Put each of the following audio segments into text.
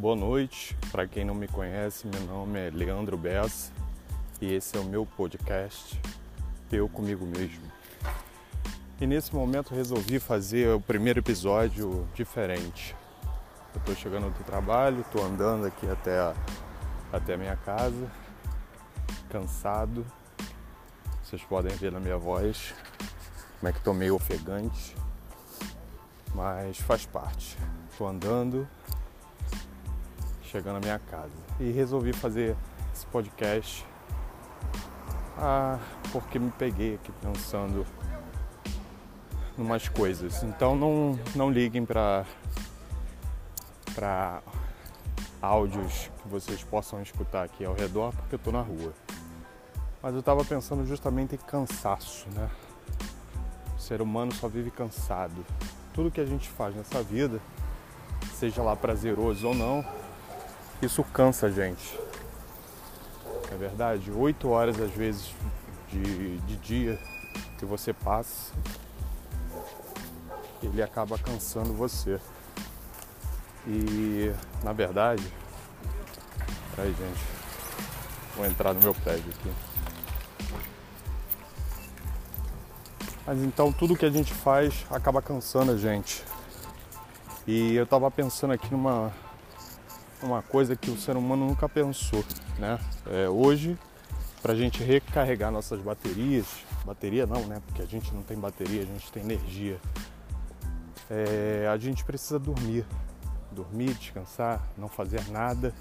Boa noite, para quem não me conhece, meu nome é Leandro Bessa e esse é o meu podcast Eu Comigo Mesmo. E nesse momento resolvi fazer o primeiro episódio diferente. Eu tô chegando do trabalho, tô andando aqui até a, até a minha casa, cansado. Vocês podem ver na minha voz como é que tô meio ofegante, mas faz parte. Tô andando, chegando à minha casa. E resolvi fazer esse podcast ah, porque me peguei aqui pensando em umas coisas. Então não, não liguem para para áudios que vocês possam escutar aqui ao redor, porque eu estou na rua. Mas eu estava pensando justamente em cansaço, né? O ser humano só vive cansado. Tudo que a gente faz nessa vida, seja lá prazeroso ou não, isso cansa a gente. É verdade? Oito horas às vezes de, de dia que você passa, ele acaba cansando você. E na verdade, aí gente, vou entrar no meu prédio aqui. Mas então tudo que a gente faz acaba cansando a gente. E eu tava pensando aqui numa uma coisa que o ser humano nunca pensou, né? É, hoje, para a gente recarregar nossas baterias, bateria não, né? Porque a gente não tem bateria, a gente tem energia. É, a gente precisa dormir, dormir, descansar, não fazer nada.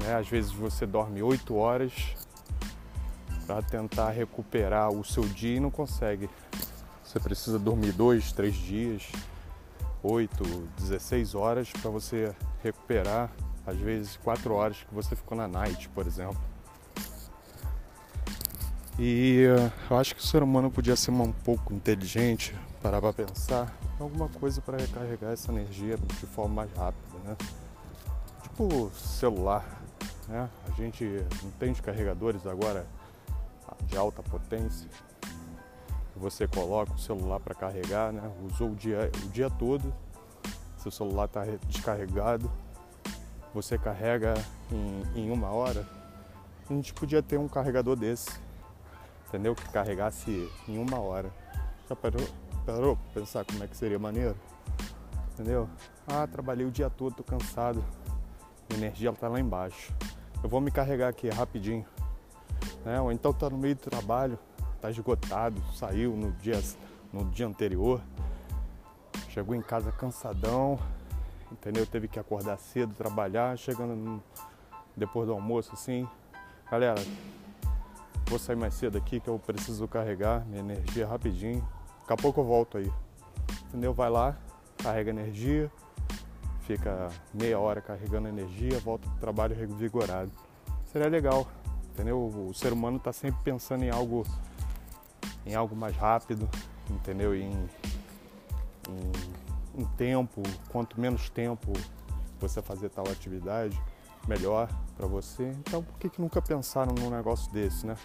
Né? Às vezes você dorme 8 horas para tentar recuperar o seu dia e não consegue. Você precisa dormir dois, três dias, 8, 16 horas para você recuperar, às vezes 4 horas que você ficou na night, por exemplo. E eh, eu acho que o ser humano podia ser um pouco inteligente, parar para pensar alguma coisa para recarregar essa energia de forma mais rápida, né? Tipo celular, né? A gente não tem carregadores agora de alta potência você coloca o celular para carregar, né? Usou o dia, o dia todo, seu celular está descarregado, você carrega em, em, uma hora. A gente podia ter um carregador desse, entendeu? Que carregasse em uma hora. Já parou, parou pra pensar como é que seria maneiro? Entendeu? Ah, trabalhei o dia todo, tô cansado. A energia tá lá embaixo. Eu vou me carregar aqui rapidinho. Né? Ou então tá no meio do trabalho, tá esgotado, saiu no dia, no dia anterior, chegou em casa cansadão, entendeu? Teve que acordar cedo, trabalhar, chegando no, depois do almoço assim, galera, vou sair mais cedo aqui que eu preciso carregar minha energia rapidinho. Daqui a pouco eu volto aí. Entendeu? Vai lá, carrega energia, fica meia hora carregando energia, volta pro trabalho revigorado. Seria legal, entendeu? O ser humano está sempre pensando em algo em algo mais rápido, entendeu? Em, em, em tempo, quanto menos tempo você fazer tal atividade, melhor para você. Então por que, que nunca pensaram num negócio desse, né?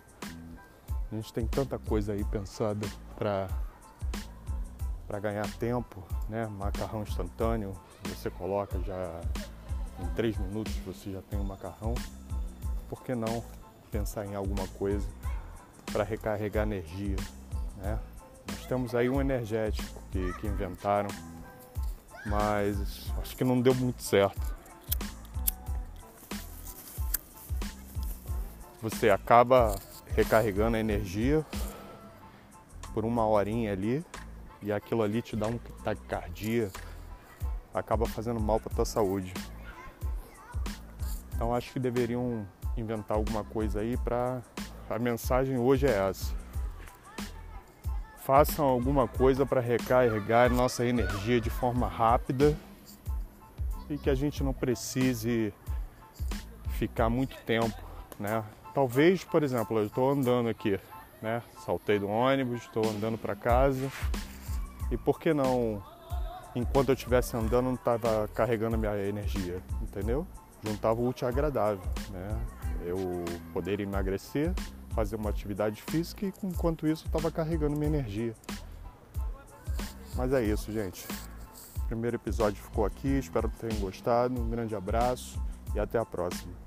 A gente tem tanta coisa aí pensada para para ganhar tempo, né? Macarrão instantâneo, você coloca já em três minutos você já tem um macarrão. Por que não pensar em alguma coisa para recarregar energia. Né? Nós temos aí um energético que, que inventaram, mas acho que não deu muito certo. Você acaba recarregando a energia por uma horinha ali e aquilo ali te dá um taquicardia, acaba fazendo mal para tua saúde. Então acho que deveriam inventar alguma coisa aí para a mensagem hoje é essa. Façam alguma coisa para recarregar nossa energia de forma rápida e que a gente não precise ficar muito tempo, né? Talvez, por exemplo, eu estou andando aqui, né? Saltei do ônibus, estou andando para casa e por que não, enquanto eu estivesse andando, não estava carregando minha energia, entendeu? Juntava o útil agradável, né? Eu poder emagrecer fazer uma atividade física e enquanto isso estava carregando minha energia. Mas é isso, gente. primeiro episódio ficou aqui. Espero que tenham gostado. Um grande abraço e até a próxima.